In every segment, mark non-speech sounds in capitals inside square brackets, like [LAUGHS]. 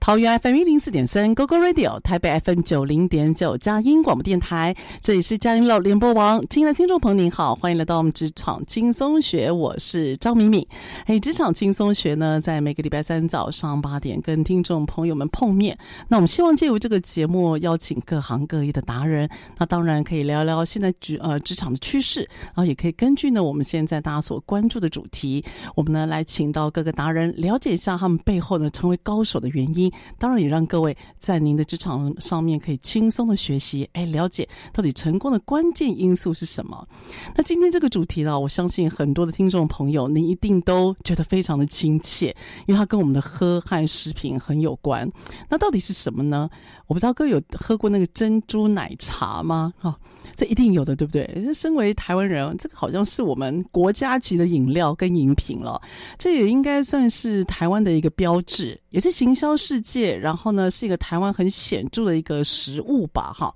桃园 FM 一零四点三，GoGo Radio；台北 FM 九零点九，佳音广播电台。这里是佳音乐联播网。亲爱的听众朋友，您好，欢迎来到我们职场轻松学。我是张敏敏。嘿，职场轻松学呢，在每个礼拜三早上八点跟听众朋友们碰面。那我们希望借由这个节目，邀请各行各业的达人。那当然可以聊聊现在职呃职场的趋势，然后也可以根据呢我们现在大家所关注的主题，我们呢来请到各个达人，了解一下他们背后呢成为高手的原因。当然也让各位在您的职场上面可以轻松的学习，哎，了解到底成功的关键因素是什么。那今天这个主题呢，我相信很多的听众朋友，您一定都觉得非常的亲切，因为它跟我们的喝和食品很有关。那到底是什么呢？我不知道各位有喝过那个珍珠奶茶吗？哈。这一定有的，对不对？身为台湾人，这个好像是我们国家级的饮料跟饮品了。这也应该算是台湾的一个标志，也是行销世界。然后呢，是一个台湾很显著的一个食物吧，哈。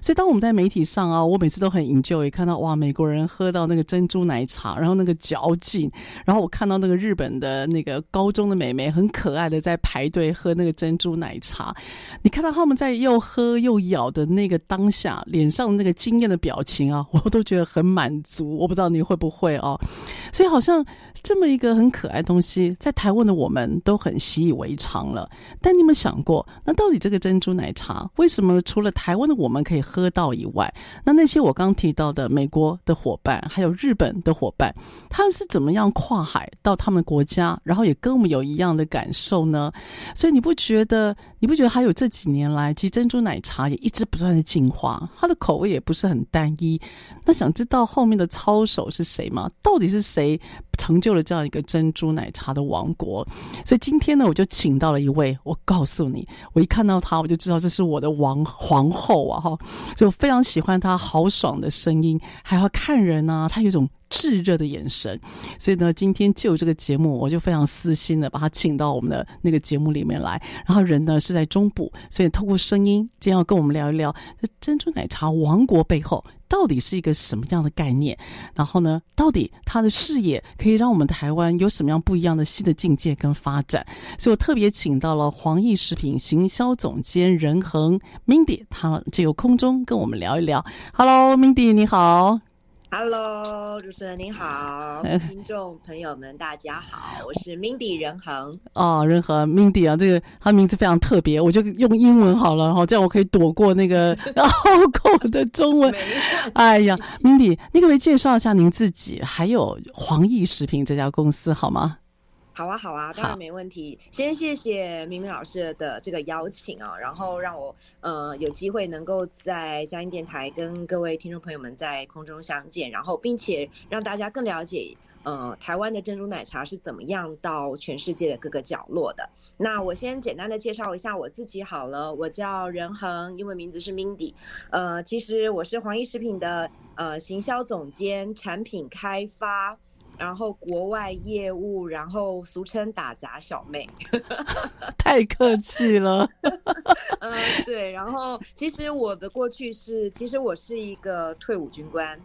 所以当我们在媒体上啊，我每次都很 enjoy 看到哇，美国人喝到那个珍珠奶茶，然后那个嚼劲，然后我看到那个日本的那个高中的美眉很可爱的在排队喝那个珍珠奶茶。你看到他们在又喝又咬的那个当下，脸上的那个惊艳的表情啊，[LAUGHS] 我都觉得很满足。我不知道你会不会哦，所以好像这么一个很可爱的东西，在台湾的我们都很习以为常了。但你有没有想过，那到底这个珍珠奶茶为什么除了台湾的我们可以喝到以外，那那些我刚提到的美国的伙伴，还有日本的伙伴，他是怎么样跨海到他们国家，然后也跟我们有一样的感受呢？所以你不觉得？你不觉得还有这几年来，其实珍珠奶茶也一直不断的进化，它的口味也不是很单一。那想知道后面的操手是谁吗？到底是谁成就了这样一个珍珠奶茶的王国？所以今天呢，我就请到了一位，我告诉你，我一看到她，我就知道这是我的王皇后啊！哈，就非常喜欢她豪爽的声音，还要看人啊，她有种。炙热的眼神，所以呢，今天就这个节目，我就非常私心的把他请到我们的那个节目里面来。然后人呢是在中部，所以透过声音，今天要跟我们聊一聊这珍珠奶茶王国背后到底是一个什么样的概念。然后呢，到底他的事业可以让我们台湾有什么样不一样的新的境界跟发展？所以我特别请到了黄义食品行销总监任恒 Mindy，他就由空中跟我们聊一聊。Hello，Mindy，你好。Hello，主持人您好，[LAUGHS] 听众朋友们大家好，我是 Mindy 任恒。哦，任恒 Mindy 啊，这个他名字非常特别，我就用英文好了，好，这样我可以躲过那个 [LAUGHS] 拗口的中文。哎呀，Mindy，你可不可以介绍一下您自己，还有黄奕食品这家公司好吗？好啊，好啊，当然没问题。先谢谢明明老师的这个邀请啊，然后让我呃有机会能够在佳音电台跟各位听众朋友们在空中相见，然后并且让大家更了解呃台湾的珍珠奶茶是怎么样到全世界的各个角落的。那我先简单的介绍一下我自己好了，我叫任恒，英文名字是 Mindy，呃，其实我是黄义食品的呃行销总监，产品开发。然后国外业务，然后俗称打杂小妹，[LAUGHS] 太客气了。嗯，对。然后其实我的过去是，其实我是一个退伍军官。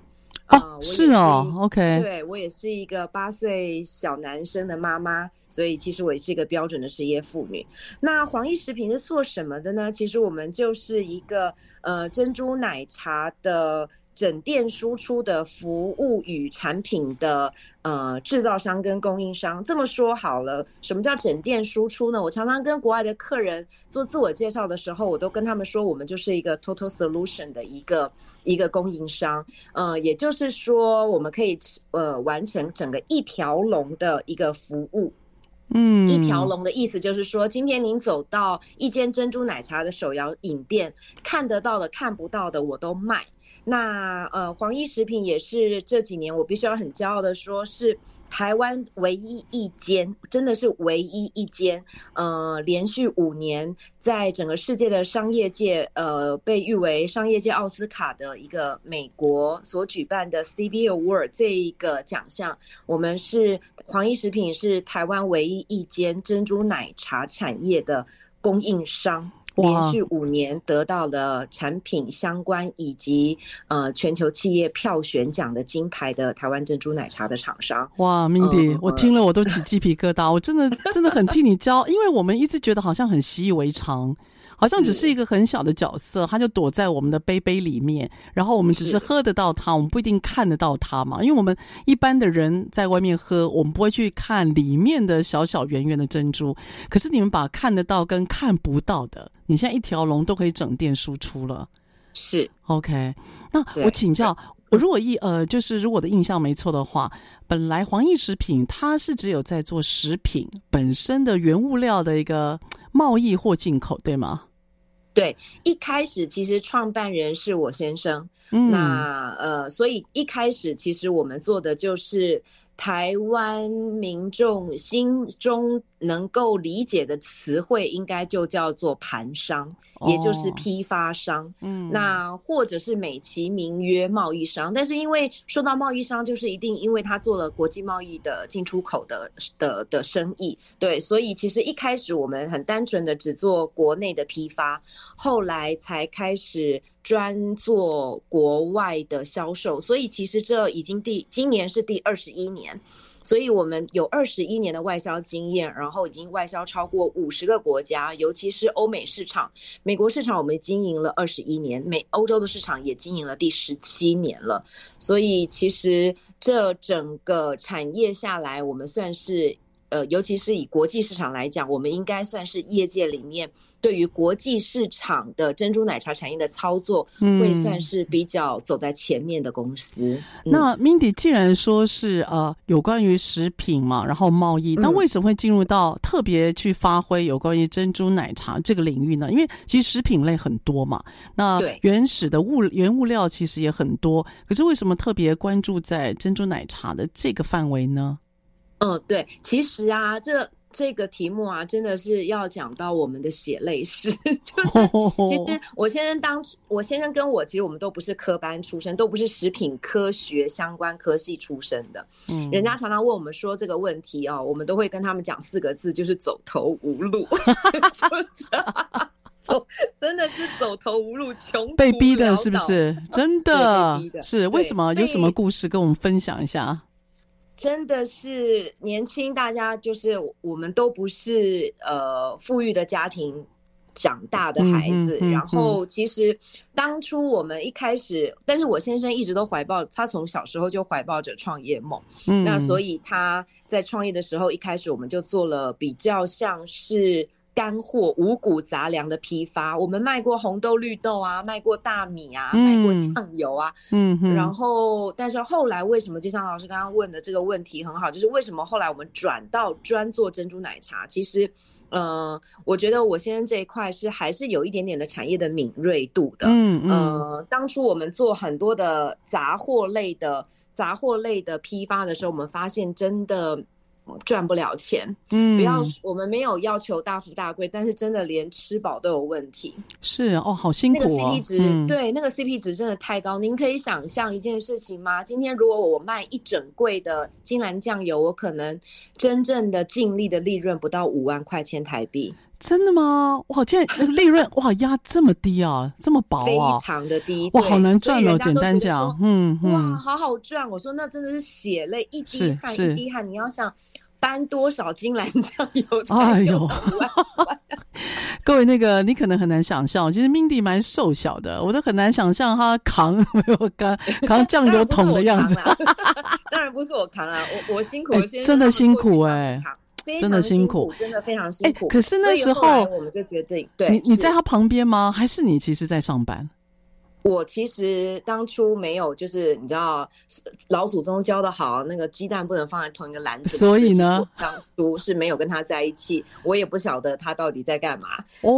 哦，是哦，OK，对，我也是一个八岁小男生的妈妈，所以其实我也是一个标准的职业妇女。那黄奕食品是做什么的呢？其实我们就是一个呃珍珠奶茶的。整店输出的服务与产品的呃制造商跟供应商，这么说好了，什么叫整店输出呢？我常常跟国外的客人做自我介绍的时候，我都跟他们说，我们就是一个 total solution 的一个一个供应商，呃，也就是说，我们可以呃完成整个一条龙的一个服务。嗯，一条龙的意思就是说，今天您走到一间珍珠奶茶的手摇饮店，看得到的、看不到的，我都卖。那呃，黄一食品也是这几年我必须要很骄傲的说，是台湾唯一一间，真的是唯一一间，呃，连续五年在整个世界的商业界，呃，被誉为商业界奥斯卡的一个美国所举办的 Stevie Award 这一个奖项，我们是黄奕食品是台湾唯一一间珍珠奶茶产业的供应商。连续五年得到了产品相关以及呃全球企业票选奖的金牌的台湾珍珠奶茶的厂商。哇，Mindy，、嗯、我听了我都起鸡皮疙瘩，我真的真的很替你骄傲，因为我们一直觉得好像很习以为常。好像只是一个很小的角色，他就躲在我们的杯杯里面，然后我们只是喝得到它，我们不一定看得到它嘛。因为我们一般的人在外面喝，我们不会去看里面的小小圆圆的珍珠。可是你们把看得到跟看不到的，你现在一条龙都可以整店输出了。是 OK，那我请教，我如果一呃，就是如果我的印象没错的话，本来黄奕食品它是只有在做食品本身的原物料的一个贸易或进口，对吗？对，一开始其实创办人是我先生，嗯，那呃，所以一开始其实我们做的就是。台湾民众心中能够理解的词汇，应该就叫做盘商，也就是批发商。嗯，那或者是美其名曰贸易商。但是因为说到贸易商，就是一定因为他做了国际贸易的进出口的的的生意，对，所以其实一开始我们很单纯的只做国内的批发，后来才开始。专做国外的销售，所以其实这已经第今年是第二十一年，所以我们有二十一年的外销经验，然后已经外销超过五十个国家，尤其是欧美市场、美国市场，我们经营了二十一年，美欧洲的市场也经营了第十七年了，所以其实这整个产业下来，我们算是呃，尤其是以国际市场来讲，我们应该算是业界里面。对于国际市场的珍珠奶茶产业的操作，会算是比较走在前面的公司。那 Mindy 既然说是呃有关于食品嘛，然后贸易，那为什么会进入到特别去发挥有关于珍珠奶茶这个领域呢？因为其实食品类很多嘛，那原始的物原物料其实也很多，可是为什么特别关注在珍珠奶茶的这个范围呢？嗯，对，其实啊，这。这个题目啊，真的是要讲到我们的血泪史。[LAUGHS] 就是 [LAUGHS] 其实我先生当我先生跟我，其实我们都不是科班出身，都不是食品科学相关科系出身的。嗯，人家常常问我们说这个问题哦，我们都会跟他们讲四个字，就是走投无路。[LAUGHS] 走，真的是走投无路，穷被逼的，是不是？真的是为什么？有什么故事跟我们分享一下？真的是年轻，大家就是我们都不是呃富裕的家庭长大的孩子。嗯嗯嗯、然后其实当初我们一开始，但是我先生一直都怀抱，他从小时候就怀抱着创业梦。嗯、那所以他在创业的时候，一开始我们就做了比较像是。干货五谷杂粮的批发，我们卖过红豆、绿豆啊，卖过大米啊，嗯、卖过酱油啊，嗯，然后，但是后来为什么？就像老师刚刚问的这个问题很好，就是为什么后来我们转到专做珍珠奶茶？其实，嗯、呃，我觉得我先生这一块是还是有一点点的产业的敏锐度的，嗯嗯、呃，当初我们做很多的杂货类的杂货类的批发的时候，我们发现真的。赚不了钱，嗯，不要，我们没有要求大富大贵，但是真的连吃饱都有问题。是哦，好辛苦哦。那个 CP 值，嗯、对，那个 CP 值真的太高。您可以想象一件事情吗？今天如果我卖一整柜的金兰酱油，我可能真正的净利的利润不到五万块钱台币。真的吗？哇，现在 [LAUGHS] 利润哇压这么低啊，这么薄啊，非常的低，哇，好难赚哦。简单讲，嗯嗯，哇，好好赚。我说那真的是血泪一滴汗一滴汗，你要想搬多少斤兰酱油？哎呦，[LAUGHS] 各位那个你可能很难想象，其实 Mindy 蛮瘦小的，我都很难想象她扛 [LAUGHS] 没有扛扛酱油桶的样子。当然不是我扛啊，[LAUGHS] 我我辛苦，我真的辛苦哎。真的辛苦，真的非常辛苦。可是那时候我们就觉得，对，你你在他旁边吗？还是你其实在上班？我其实当初没有，就是你知道，老祖宗教的好，那个鸡蛋不能放在同一个篮子。所以呢，当初是没有跟他在一起，我也不晓得他到底在干嘛。哦、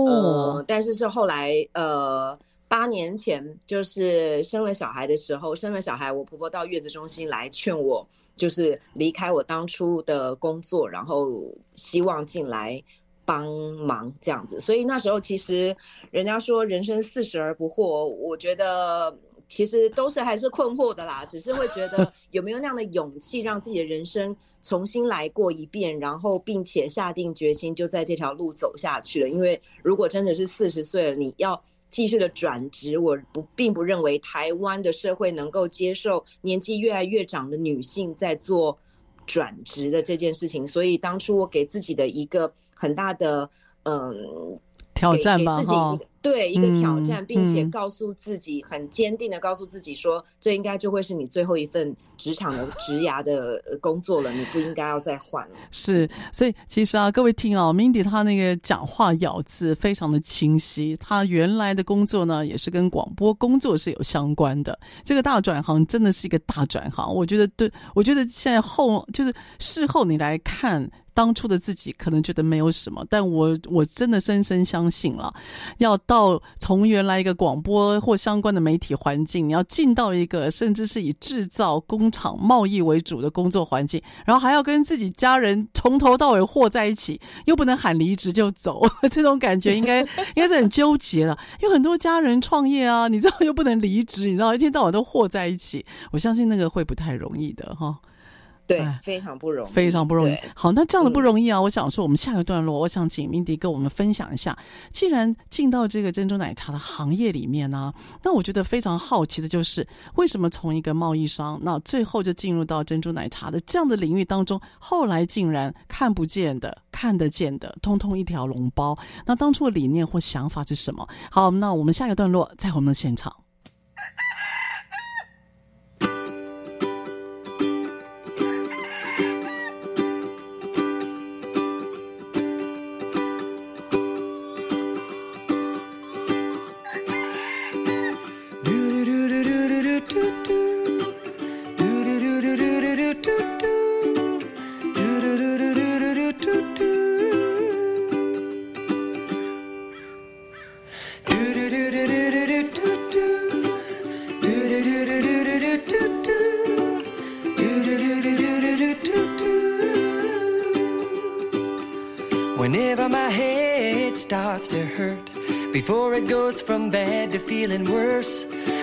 呃，但是是后来，呃，八年前就是生了小孩的时候，生了小孩，我婆婆到月子中心来劝我。就是离开我当初的工作，然后希望进来帮忙这样子。所以那时候其实人家说人生四十而不惑，我觉得其实都是还是困惑的啦。只是会觉得 [LAUGHS] 有没有那样的勇气，让自己的人生重新来过一遍，然后并且下定决心就在这条路走下去了。因为如果真的是四十岁了，你要。继续的转职，我不并不认为台湾的社会能够接受年纪越来越长的女性在做转职的这件事情，所以当初我给自己的一个很大的嗯。挑战吧，哈，对，一个挑战，并且告诉自己很坚定的告诉自己说，这应该就会是你最后一份职场的职涯的工作了，你不应该要再换了。是，所以其实啊，各位听啊，Mindy 她那个讲话咬字非常的清晰，她原来的工作呢，也是跟广播工作是有相关的。这个大转行真的是一个大转行，我觉得对，我觉得现在后就是事后你来看。当初的自己可能觉得没有什么，但我我真的深深相信了，要到到从原来一个广播或相关的媒体环境，你要进到一个甚至是以制造工厂贸易为主的工作环境，然后还要跟自己家人从头到尾和在一起，又不能喊离职就走，[LAUGHS] 这种感觉应该应该是很纠结的。有很多家人创业啊，你知道又不能离职，你知道一天到晚都和在一起，我相信那个会不太容易的哈。对，非常不容易，非常不容易。好，那这样的不容易啊！嗯、我想说，我们下个段落，我想请 Mindy 跟我们分享一下。既然进到这个珍珠奶茶的行业里面呢、啊，那我觉得非常好奇的就是，为什么从一个贸易商，那最后就进入到珍珠奶茶的这样的领域当中，后来竟然看不见的、看得见的，通通一条龙包。那当初的理念或想法是什么？好，那我们下个段落在我们的现场。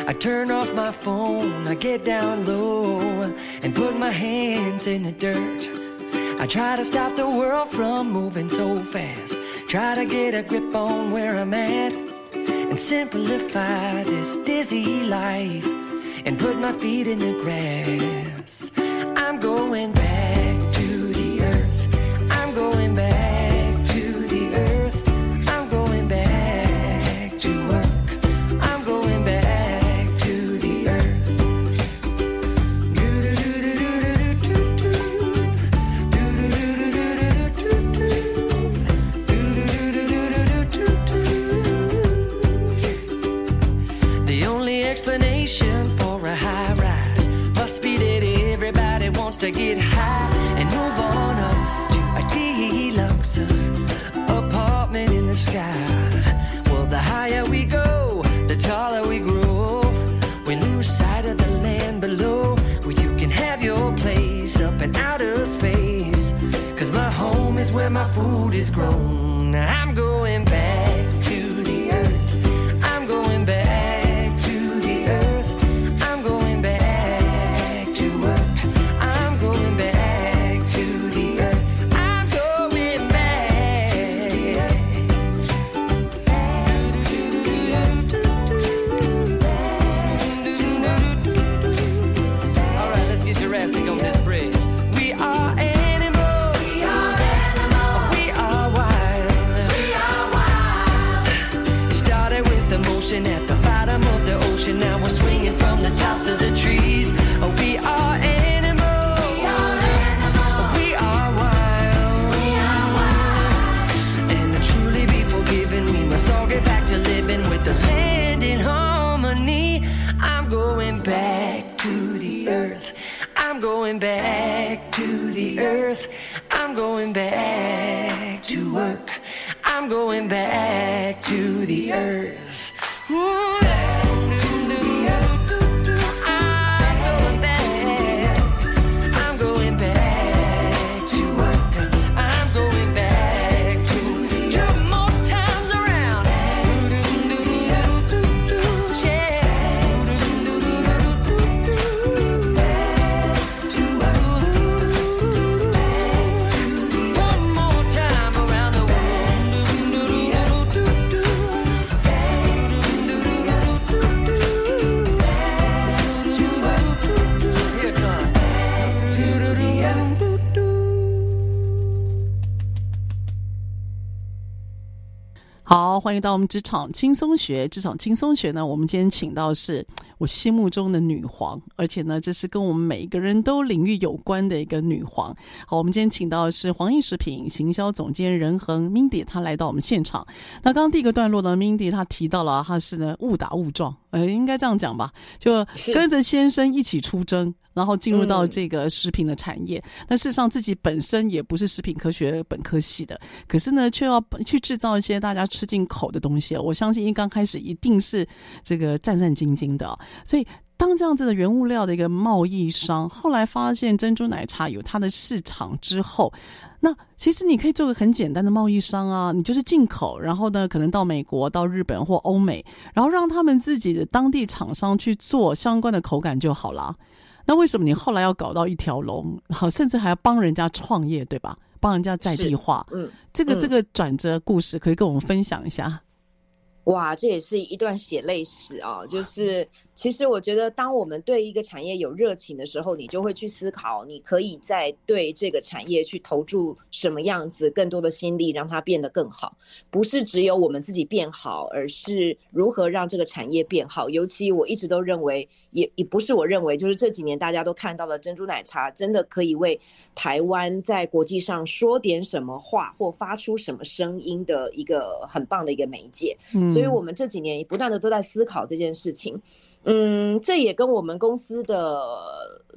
I turn off my phone, I get down low and put my hands in the dirt. I try to stop the world from moving so fast. Try to get a grip on where I'm at and simplify this dizzy life and put my feet in the grass. I'm going to get high and move on up to a deluxe apartment in the sky. Well, the higher we go, the taller we grow. We lose sight of the land below where you can have your place up in outer space. Cause my home is where my food is grown. I'm going back. 好，欢迎到我们职场轻松学。职场轻松学呢，我们今天请到是我心目中的女皇，而且呢，这是跟我们每一个人都领域有关的一个女皇。好，我们今天请到的是黄奕食品行销总监任恒 Mindy，她来到我们现场。那刚刚第一个段落呢，Mindy 她提到了她是呢误打误撞，呃，应该这样讲吧，就跟着先生一起出征。然后进入到这个食品的产业，嗯、但事实上自己本身也不是食品科学本科系的，可是呢，却要去制造一些大家吃进口的东西。我相信一刚开始一定是这个战战兢兢的。所以当这样子的原物料的一个贸易商，后来发现珍珠奶茶有它的市场之后，那其实你可以做个很简单的贸易商啊，你就是进口，然后呢，可能到美国、到日本或欧美，然后让他们自己的当地厂商去做相关的口感就好了。那为什么你后来要搞到一条龙？好，甚至还要帮人家创业，对吧？帮人家在地化。嗯，这个、嗯、这个转折故事可以跟我们分享一下。哇，这也是一段血泪史啊！就是其实我觉得，当我们对一个产业有热情的时候，你就会去思考，你可以在对这个产业去投注什么样子更多的心力，让它变得更好。不是只有我们自己变好，而是如何让这个产业变好。尤其我一直都认为，也也不是我认为，就是这几年大家都看到了珍珠奶茶真的可以为台湾在国际上说点什么话或发出什么声音的一个很棒的一个媒介。嗯。所以我们这几年不断的都在思考这件事情，嗯，这也跟我们公司的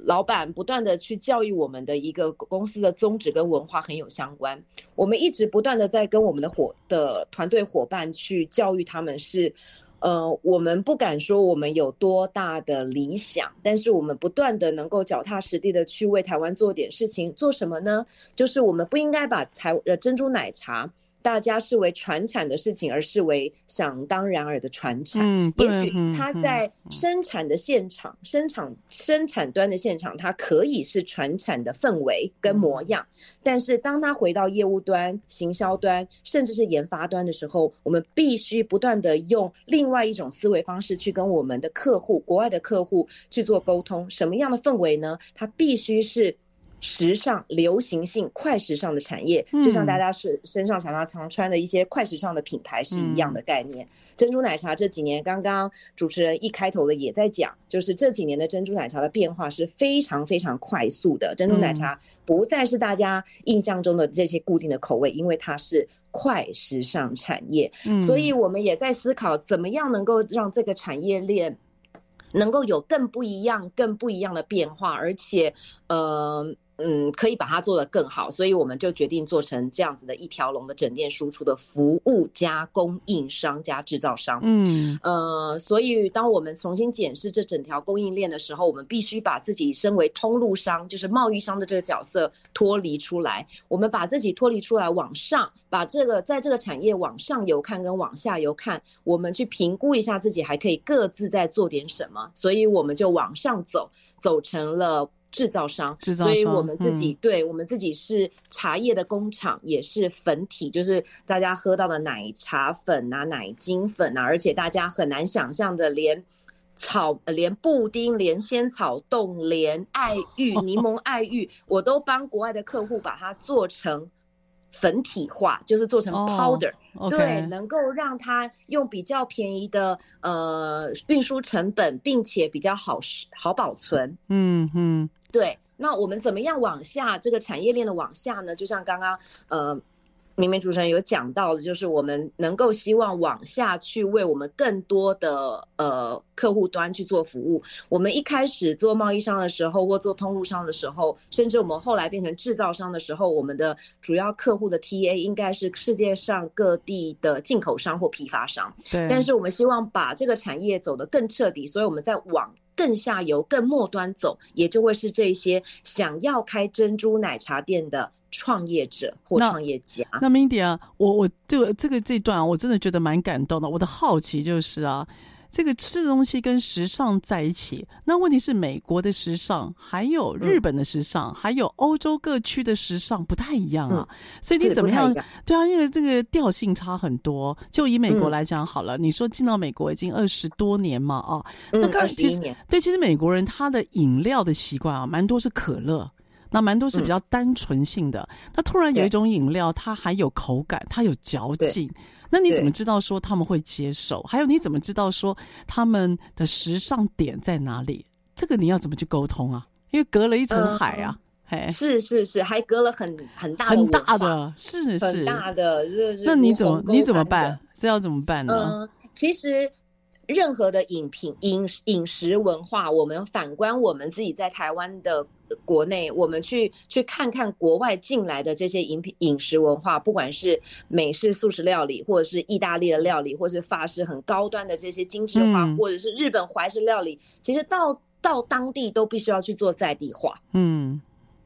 老板不断的去教育我们的一个公司的宗旨跟文化很有相关。我们一直不断的在跟我们的伙的团队伙伴去教育他们是，呃，我们不敢说我们有多大的理想，但是我们不断的能够脚踏实地的去为台湾做点事情。做什么呢？就是我们不应该把台呃珍珠奶茶。大家视为传产的事情，而视为想当然尔的传产。嗯，也许它在生产的现场、嗯、生产生产端的现场，它可以是传产的氛围跟模样。嗯、但是，当它回到业务端、行销端，甚至是研发端的时候，我们必须不断地用另外一种思维方式去跟我们的客户、国外的客户去做沟通。什么样的氛围呢？它必须是。时尚、流行性、快时尚的产业，就像大家是身上常常常穿的一些快时尚的品牌是一样的概念。嗯、珍珠奶茶这几年，刚刚主持人一开头的也在讲，就是这几年的珍珠奶茶的变化是非常非常快速的。珍珠奶茶不再是大家印象中的这些固定的口味，因为它是快时尚产业。嗯、所以我们也在思考，怎么样能够让这个产业链能够有更不一样、更不一样的变化，而且，呃。嗯，可以把它做得更好，所以我们就决定做成这样子的一条龙的整店输出的服务加供应商加制造商。嗯，呃，所以当我们重新检视这整条供应链的时候，我们必须把自己身为通路商，就是贸易商的这个角色脱离出来。我们把自己脱离出来，往上把这个在这个产业往上游看跟往下游看，我们去评估一下自己还可以各自在做点什么，所以我们就往上走，走成了。制造商，所以我们自己、嗯、对我们自己是茶叶的工厂，也是粉体，就是大家喝到的奶茶粉啊、奶精粉啊，而且大家很难想象的，连草、连布丁、连仙草冻、连爱玉、柠檬爱玉，我都帮国外的客户把它做成粉体化，就是做成 powder，、oh. 对，能够让它用比较便宜的呃运输成本，并且比较好好保存。嗯嗯。对，那我们怎么样往下这个产业链的往下呢？就像刚刚呃明明主持人有讲到的，就是我们能够希望往下去为我们更多的呃客户端去做服务。我们一开始做贸易商的时候，或做通路商的时候，甚至我们后来变成制造商的时候，我们的主要客户的 TA 应该是世界上各地的进口商或批发商。对。但是我们希望把这个产业走得更彻底，所以我们在往更下游、更末端走，也就会是这些想要开珍珠奶茶店的。创业者或创业家，那 Mindy 啊，我我这个这个这段啊，我真的觉得蛮感动的。我的好奇就是啊，这个吃的东西跟时尚在一起，那问题是美国的时尚，还有日本的时尚，嗯、还有欧洲各区的时尚不太一样啊。嗯、所以你怎么样？对啊，因为这个调性差很多。就以美国来讲好了，嗯、你说进到美国已经二十多年嘛，啊，那刚其实对，其实美国人他的饮料的习惯啊，蛮多是可乐。那蛮多是比较单纯性的，嗯、那突然有一种饮料，它还有口感，它有嚼劲，那你怎么知道说他们会接受？还有你怎么知道说他们的时尚点在哪里？这个你要怎么去沟通啊？因为隔了一层海啊，嗯、嘿，是是是，还隔了很很大的很大的，是是很大的，那你怎么你怎么办？这要怎么办呢？嗯，其实。任何的饮品、饮饮食文化，我们反观我们自己在台湾的国内，我们去去看看国外进来的这些饮品、饮食文化，不管是美式素食料理，或者是意大利的料理，或是法式很高端的这些精致化，嗯、或者是日本怀石料理，其实到到当地都必须要去做在地化。嗯。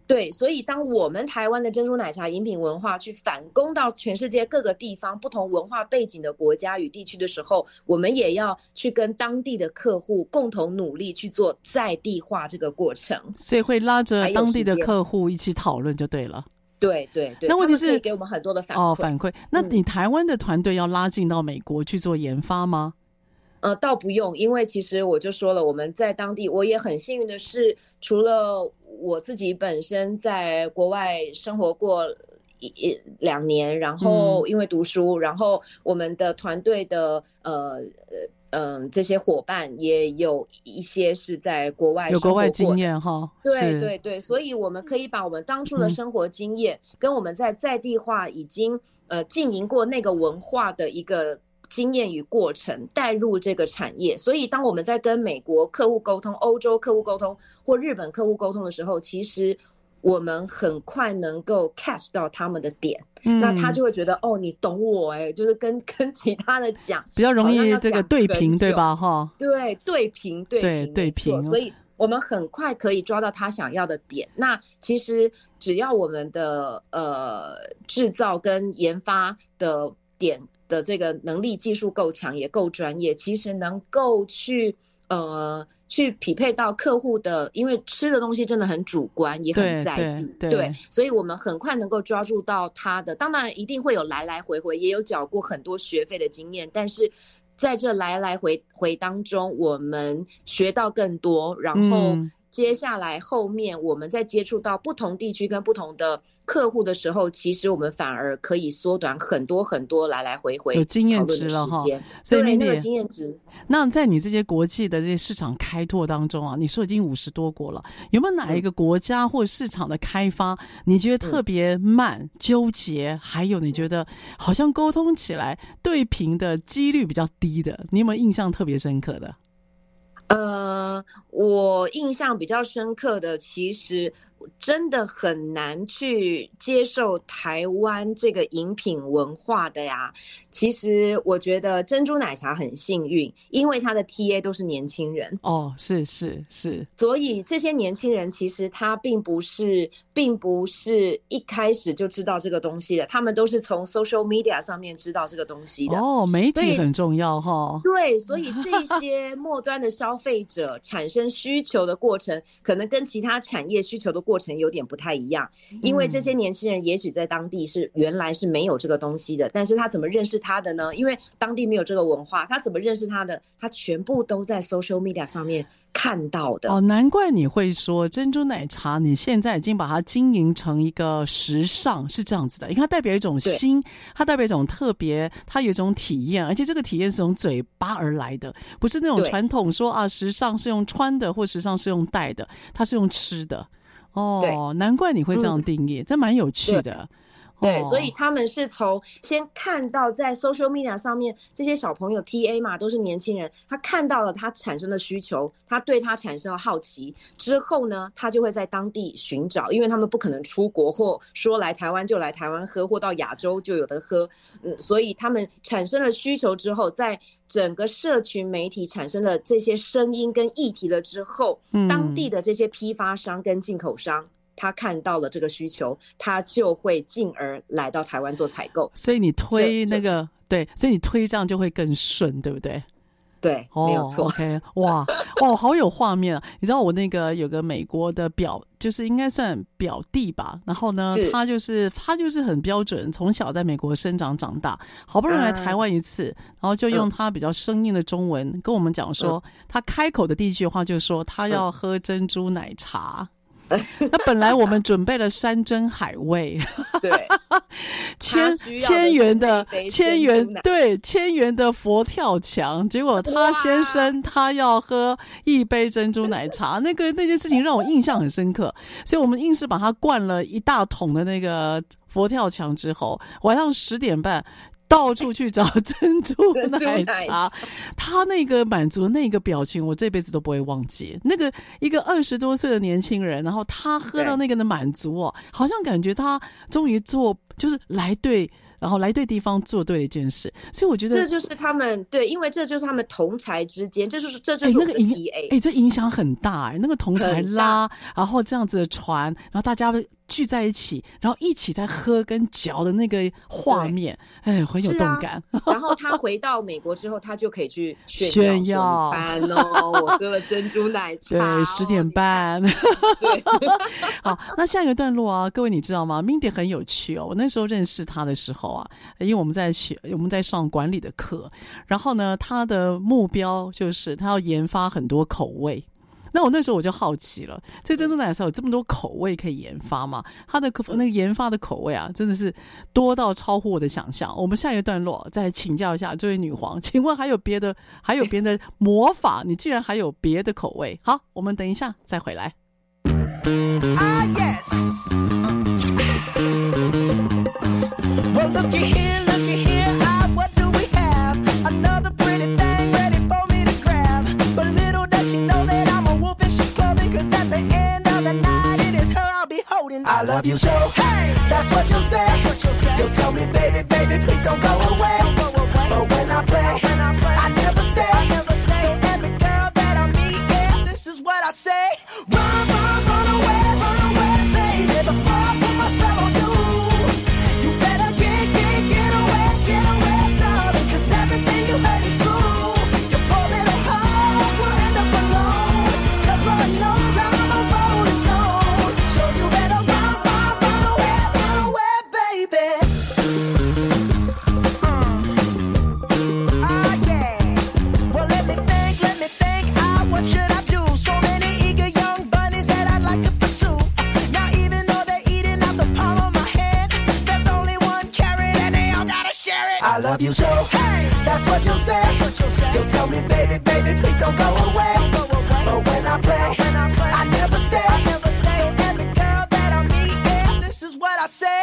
对，所以当我们台湾的珍珠奶茶饮品文化去反攻到全世界各个地方、不同文化背景的国家与地区的时候，我们也要去跟当地的客户共同努力去做在地化这个过程。所以会拉着当地的客户一起讨论就对了。对对对，那问题是给我们很多的反馈哦，反馈。那你台湾的团队要拉进到美国去做研发吗？呃，倒不用，因为其实我就说了，我们在当地，我也很幸运的是，除了。我自己本身在国外生活过一一两年，然后因为读书，嗯、然后我们的团队的呃嗯、呃、这些伙伴也有一些是在国外有国外经验哈，对对对，所以我们可以把我们当初的生活经验跟我们在在地化已经呃经营过那个文化的一个。经验与过程带入这个产业，所以当我们在跟美国客户沟通、欧洲客户沟通或日本客户沟通的时候，其实我们很快能够 catch 到他们的点，嗯、那他就会觉得哦，你懂我哎，就是跟 [LAUGHS] 跟其他的讲比较容易这个对平对吧？哈，对对平对平对，对平，所以我们很快可以抓到他想要的点。那其实只要我们的呃制造跟研发的点。的这个能力、技术够强，也够专业，其实能够去呃去匹配到客户的，因为吃的东西真的很主观，也很在意，对，对，对，所以我们很快能够抓住到他的。当然，一定会有来来回回，也有缴过很多学费的经验，但是在这来来回回当中，我们学到更多，然后接下来后面我们在接触到不同地区跟不同的。客户的时候，其实我们反而可以缩短很多很多来来回回有经验值了哈。所以对那个经验值。那在你这些国际的这些市场开拓当中啊，你说已经五十多国了，有没有哪一个国家或市场的开发，嗯、你觉得特别慢、嗯、纠结？还有你觉得好像沟通起来对平的几率比较低的，你有没有印象特别深刻的？呃，我印象比较深刻的其实。真的很难去接受台湾这个饮品文化的呀。其实我觉得珍珠奶茶很幸运，因为它的 TA 都是年轻人。哦，是是是。所以这些年轻人其实他并不是，并不是一开始就知道这个东西的，他们都是从 social media 上面知道这个东西的。哦，媒体很重要哈。对，所以 [LAUGHS] 这些末端的消费者产生需求的过程，可能跟其他产业需求的过程有点不太一样，因为这些年轻人也许在当地是原来是没有这个东西的，但是他怎么认识他的呢？因为当地没有这个文化，他怎么认识他的？他全部都在 social media 上面看到的。哦，难怪你会说珍珠奶茶，你现在已经把它经营成一个时尚，是这样子的，因为它代表一种新，它代表一种特别，它有一种体验，而且这个体验是从嘴巴而来的，不是那种传统说啊，时尚是用穿的，或时尚是用戴的，它是用吃的。哦，难怪你会这样定义，嗯、这蛮有趣的。对，哦、所以他们是从先看到在 social media 上面这些小朋友 TA 嘛，都是年轻人，他看到了他产生的需求，他对他产生了好奇之后呢，他就会在当地寻找，因为他们不可能出国或说来台湾就来台湾喝，或到亚洲就有的喝，嗯，所以他们产生了需求之后，在整个社群媒体产生了这些声音跟议题了之后，嗯、当地的这些批发商跟进口商。他看到了这个需求，他就会进而来到台湾做采购。所以你推那个对，所以你推这样就会更顺，对不对？对，没有错。Oh, OK，哇哇，好有画面啊！你知道我那个有个美国的表，就是应该算表弟吧。然后呢，他就是他就是很标准，从小在美国生长长大，好不容易来台湾一次，嗯、然后就用他比较生硬的中文跟我们讲说，嗯、他开口的第一句话就是说他要喝珍珠奶茶。[LAUGHS] 那本来我们准备了山珍海味，[LAUGHS] 对，[LAUGHS] 千千元的千元对千元的佛跳墙，结果他先生他要喝一杯珍珠奶茶，那个那件事情让我印象很深刻，所以我们硬是把他灌了一大桶的那个佛跳墙之后，晚上十点半。到处去找珍珠奶茶，[LAUGHS] 他那个满足的那个表情，我这辈子都不会忘记。那个一个二十多岁的年轻人，然后他喝到那个的满足哦，好像感觉他终于做就是来对，然后来对地方做对了一件事。所以我觉得这就是他们对，因为这就是他们同才之间，这就是这就是那个影，哎，这影响很大哎，那个同才拉，然后这样子的传，然后大家。聚在一起，然后一起在喝跟嚼的那个画面，哎，很有动感。啊、[LAUGHS] 然后他回到美国之后，他就可以去炫耀班哦，我喝了珍珠奶茶。[LAUGHS] 对，十点半。对，[LAUGHS] 好，那下一个段落啊，各位你知道吗？Mindy 很有趣哦。我那时候认识他的时候啊，因为我们在学，我们在上管理的课，然后呢，他的目标就是他要研发很多口味。那我那时候我就好奇了，这珍珠奶茶有这么多口味可以研发吗？它的那个研发的口味啊，真的是多到超乎我的想象。我们下一个段落再来请教一下这位女皇，[LAUGHS] 请问还有别的，还有别的魔法？你竟然还有别的口味？好，我们等一下再回来。Ah, yes. [LAUGHS] Well, looky here, looky here. I love you so, hey, that's what you'll say. You'll tell me, baby, baby, please don't go away. But when I play, I never stay. So every girl that I meet, yeah, this is what I say. Love you so, hey, that's what you'll say. You'll tell me, baby, baby, please don't go away. But when I play, I never stay. So every girl that I meet, yeah, this is what I say.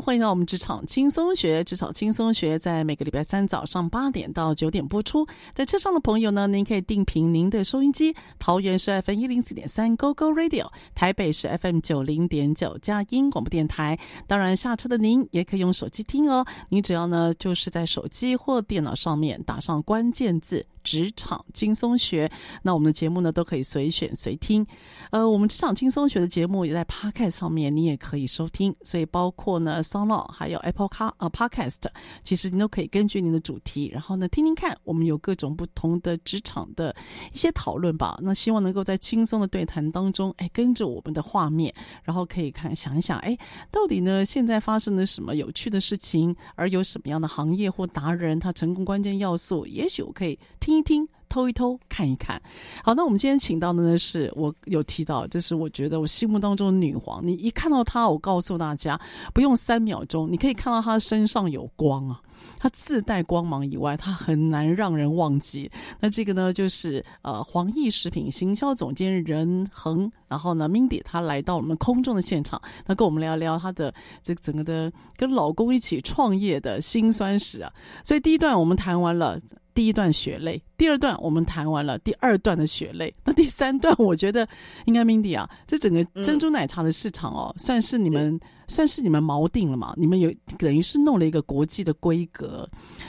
欢迎到我们职场轻松学。职场轻松学在每个礼拜三早上八点到九点播出。在车上的朋友呢，您可以定频您的收音机。桃园是 FM 一零四点三 Go Go Radio，台北是 FM 九零点九佳音广播电台。当然，下车的您也可以用手机听哦。你只要呢，就是在手机或电脑上面打上关键字。职场轻松学，那我们的节目呢都可以随选随听。呃，我们职场轻松学的节目也在 Podcast 上面，你也可以收听。所以包括呢 s o n g o 还有 Apple Car 呃 Podcast，其实你都可以根据您的主题，然后呢听听看，我们有各种不同的职场的一些讨论吧。那希望能够在轻松的对谈当中，哎，跟着我们的画面，然后可以看想一想，哎，到底呢现在发生了什么有趣的事情，而有什么样的行业或达人他成功关键要素，也许我可以听。一听，偷一偷，看一看。好，那我们今天请到的呢，是我有提到，就是我觉得我心目当中的女皇。你一看到她，我告诉大家，不用三秒钟，你可以看到她身上有光啊，她自带光芒以外，她很难让人忘记。那这个呢，就是呃，黄义食品行销总监任恒，然后呢，Mindy 她来到我们空中的现场，那跟我们聊聊她的这整个的跟老公一起创业的辛酸史啊。所以第一段我们谈完了。第一段血泪，第二段我们谈完了第二段的血泪，那第三段我觉得应该 Mindy 啊，这整个珍珠奶茶的市场哦，嗯、算是你们算是你们锚定了嘛？你们有等于是弄了一个国际的规格。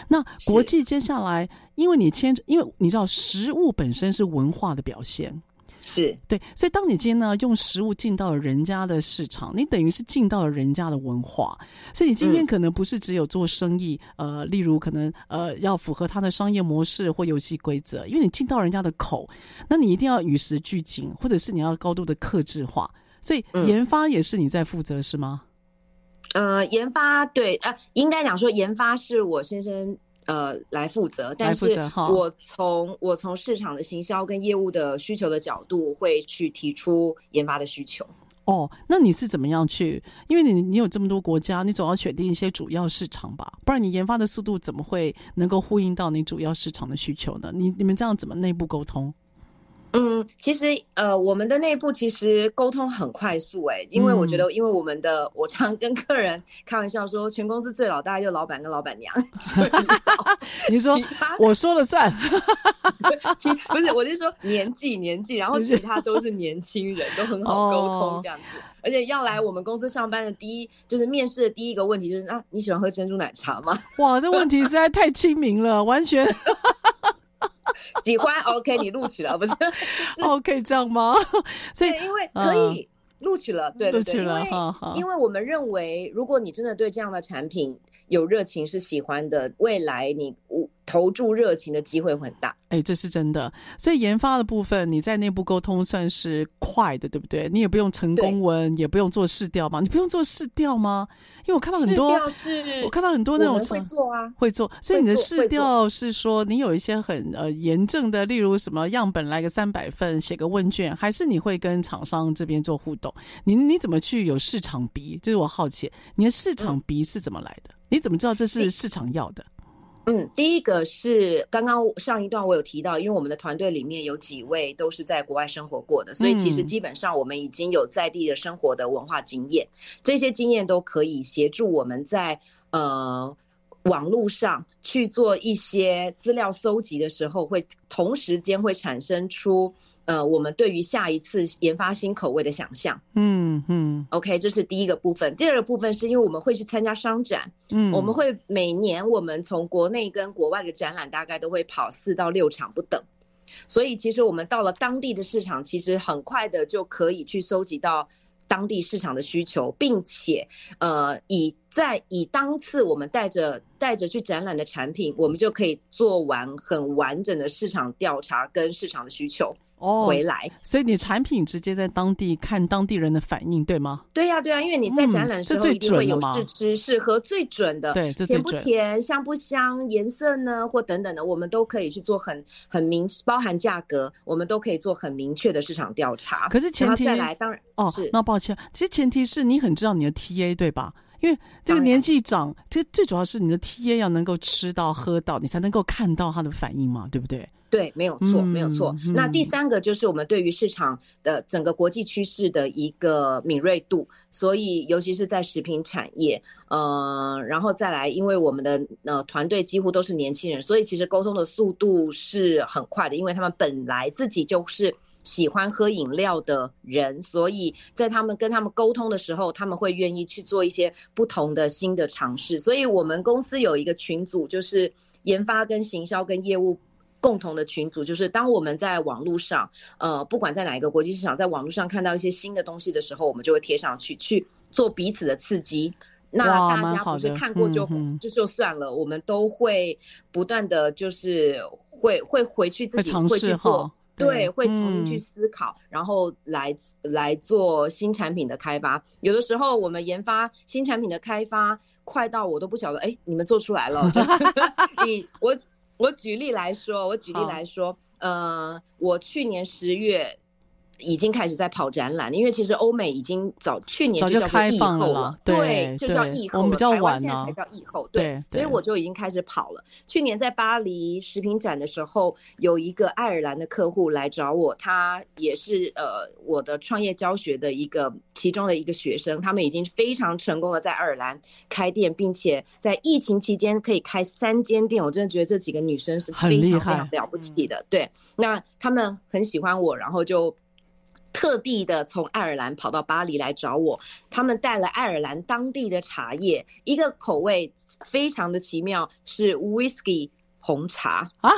那国际接下来，因为你牵，因为你知道食物本身是文化的表现。是对，所以当你今天呢用食物进到了人家的市场，你等于是进到了人家的文化，所以你今天可能不是只有做生意，嗯、呃，例如可能呃要符合他的商业模式或游戏规则，因为你进到人家的口，那你一定要与时俱进，或者是你要高度的克制化，所以研发也是你在负责，是吗？呃，研发对，呃，应该讲说研发是我先生。呃，来负责，但是我从我从市场的行销跟业务的需求的角度，会去提出研发的需求。哦，那你是怎么样去？因为你你有这么多国家，你总要选定一些主要市场吧，不然你研发的速度怎么会能够呼应到你主要市场的需求呢？你你们这样怎么内部沟通？嗯，其实呃，我们的内部其实沟通很快速哎、欸，因为我觉得，因为我们的，嗯、我常跟客人开玩笑说，全公司最老大就老板跟老板娘。[LAUGHS] 你说我说了算？其不是，我是说年纪年纪，然后其他都是年轻人，都很好沟通这样子。哦、而且要来我们公司上班的第一，就是面试的第一个问题就是啊，你喜欢喝珍珠奶茶吗？哇，这问题实在太亲民了，完全。[LAUGHS] 喜欢 OK，你录取了不是？是 OK 这样吗？[LAUGHS] 所以因为可以录取了，对对对，因为因为我们认为，如果你真的对这样的产品有热情，是喜欢的，未来你投注热情的机会会很大。哎，这是真的。所以研发的部分，你在内部沟通算是快的，对不对？你也不用成功文，也不用做试调嘛？你不用做试调吗？因为我看到很多，我看到很多那种会做啊，会做。所以你的试调是说，你有一些很呃严正的，例如什么样本来个三百份，写个问卷，还是你会跟厂商这边做互动？你你怎么去有市场鼻？就是我好奇，你的市场鼻是怎么来的？嗯、你怎么知道这是市场要的？嗯，第一个是刚刚上一段我有提到，因为我们的团队里面有几位都是在国外生活过的，所以其实基本上我们已经有在地的生活的文化经验，这些经验都可以协助我们在呃网络上去做一些资料搜集的时候，会同时间会产生出。呃，我们对于下一次研发新口味的想象，嗯嗯，OK，这是第一个部分。第二个部分是因为我们会去参加商展，嗯，我们会每年我们从国内跟国外的展览大概都会跑四到六场不等，所以其实我们到了当地的市场，其实很快的就可以去收集到当地市场的需求，并且呃以。在以当次我们带着带着去展览的产品，我们就可以做完很完整的市场调查跟市场的需求。哦，回来，所以你产品直接在当地看当地人的反应，对吗？对呀、啊，对呀、啊，因为你在展览的时候一定会有试吃，适合最准的，对，甜不甜，香不香，颜色呢，或等等的，我们都可以去做很很明，包含价格，我们都可以做很明确的市场调查。可是前提再来，当然哦，是那抱歉，其实前提是你很知道你的 TA 对吧？因为这个年纪长，这最主要是你的 TA 要能够吃到喝到，你才能够看到他的反应嘛，对不对？对，没有错，没有错。嗯、那第三个就是我们对于市场的整个国际趋势的一个敏锐度，所以尤其是在食品产业，呃，然后再来，因为我们的呃团队几乎都是年轻人，所以其实沟通的速度是很快的，因为他们本来自己就是喜欢喝饮料的人，所以在他们跟他们沟通的时候，他们会愿意去做一些不同的新的尝试。所以我们公司有一个群组，就是研发跟行销跟业务。共同的群组就是，当我们在网络上，呃，不管在哪一个国际市场，在网络上看到一些新的东西的时候，我们就会贴上去，去做彼此的刺激。那大家不是看过就就就算了，我们都会不断的就是会会回去自己会去做，对，会重新去思考，然后来来做新产品的开发。有的时候我们研发新产品的开发快到我都不晓得，哎，你们做出来了，[LAUGHS] 你我。我举例来说，我举例来说，呃，我去年十月。已经开始在跑展览，因为其实欧美已经早去年就叫做疫后了，了对，对，就叫疫后了。我们比较晚现在才叫疫后，对，对，所以我就已经开始跑了。去年在巴黎食品展的时候，有一个爱尔兰的客户来找我，他也是呃我的创业教学的一个其中的一个学生，他们已经非常成功的在爱尔兰开店，并且在疫情期间可以开三间店。我真的觉得这几个女生是非常非常了不起的。对，那他们很喜欢我，然后就。特地的从爱尔兰跑到巴黎来找我，他们带了爱尔兰当地的茶叶，一个口味非常的奇妙，是 whisky 红茶啊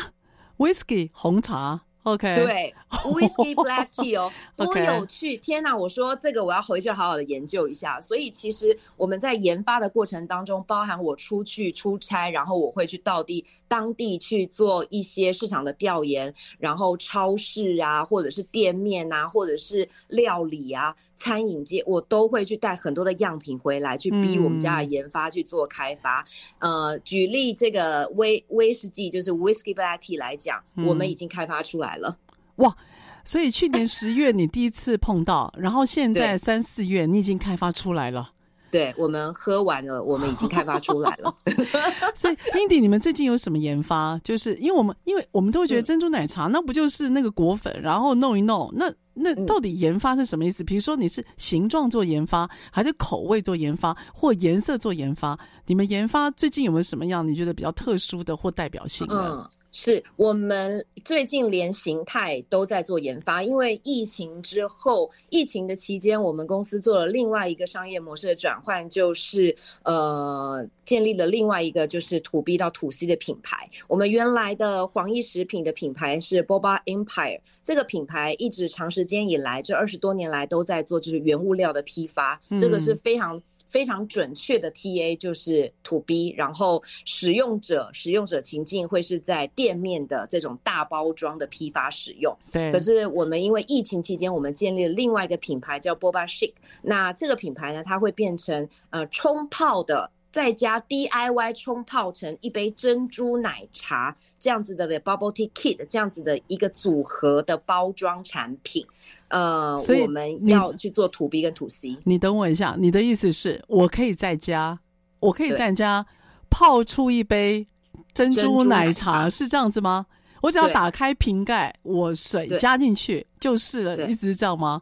，whisky 红茶。OK，对，Whisky [LAUGHS] Black Tea 哦，多有趣！天哪，我说这个我要回去好好的研究一下。所以其实我们在研发的过程当中，包含我出去出差，然后我会去到地当地去做一些市场的调研，然后超市啊，或者是店面啊，或者是料理啊。餐饮界，我都会去带很多的样品回来，去逼我们家的研发去做开发。嗯、呃，举例这个威威士忌，就是 Whisky Black Tea 来讲，嗯，我们已经开发出来了。哇！所以去年十月你第一次碰到，然后现在三四月你已经开发出来了。对，我们喝完了，我们已经开发出来了。[LAUGHS] 所以，Mindy，你们最近有什么研发？就是因为我们，因为我们都会觉得珍珠奶茶，嗯、那不就是那个果粉，然后弄一弄那。那到底研发是什么意思？比如说你是形状做研发，还是口味做研发，或颜色做研发？你们研发最近有没有什么样你觉得比较特殊的或代表性的？嗯是我们最近连形态都在做研发，因为疫情之后，疫情的期间，我们公司做了另外一个商业模式的转换，就是呃，建立了另外一个就是 To B 到 To C 的品牌。我们原来的黄奕食品的品牌是 Boba Empire，这个品牌一直长时间以来，这二十多年来都在做就是原物料的批发，这个是非常。非常准确的 TA 就是 To B，然后使用者使用者情境会是在店面的这种大包装的批发使用。对。可是我们因为疫情期间，我们建立了另外一个品牌叫 Boba Shake，。那这个品牌呢，它会变成呃冲泡的，再加 DIY 冲泡成一杯珍珠奶茶这样子的的 Bubble Tea Kit 这样子的一个组合的包装产品。呃，所以我们要去做 To B 跟 To C。你等我一下，你的意思是我可以在家，我可以在家泡出一杯珍珠奶茶，是这样子吗？我只要打开瓶盖，我水加进去就是了，一直是这样吗？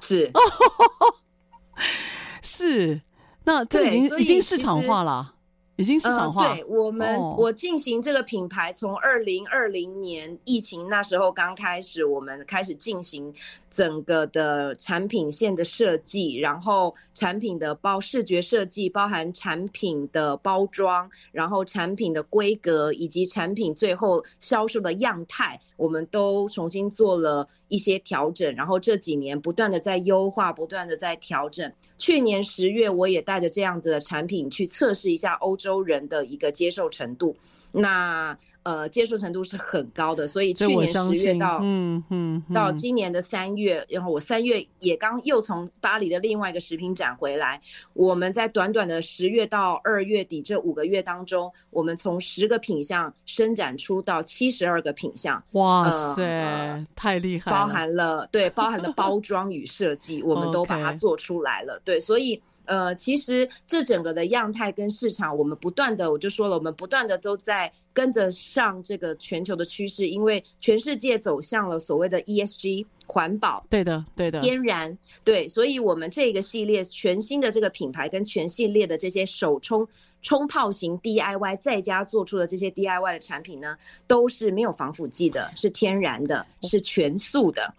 是，[LAUGHS] 是，那这已经已经市场化了。已经市场化。呃、对我们，哦、我进行这个品牌，从二零二零年疫情那时候刚开始，我们开始进行整个的产品线的设计，然后产品的包视觉设计，包含产品的包装，然后产品的规格，以及产品最后销售的样态，我们都重新做了一些调整。然后这几年不断的在优化，不断的在调整。去年十月，我也带着这样子的产品去测试一下欧洲人的一个接受程度。那呃，接受程度是很高的，所以去年十月到嗯嗯到今年的三月，然后我三月也刚又从巴黎的另外一个食品展回来。我们在短短的十月到二月底这五个月当中，我们从十个品项伸展出到七十二个品项。哇塞，呃、太厉害了！包含了对，包含了包装与设计，[LAUGHS] 我们都把它做出来了。对，所以。呃，其实这整个的样态跟市场，我们不断的，我就说了，我们不断的都在跟着上这个全球的趋势，因为全世界走向了所谓的 ESG 环保，对的，对的，天然，对，所以我们这个系列全新的这个品牌跟全系列的这些首冲。冲泡型 DIY 在家做出的这些 DIY 的产品呢，都是没有防腐剂的，是天然的，是全素的。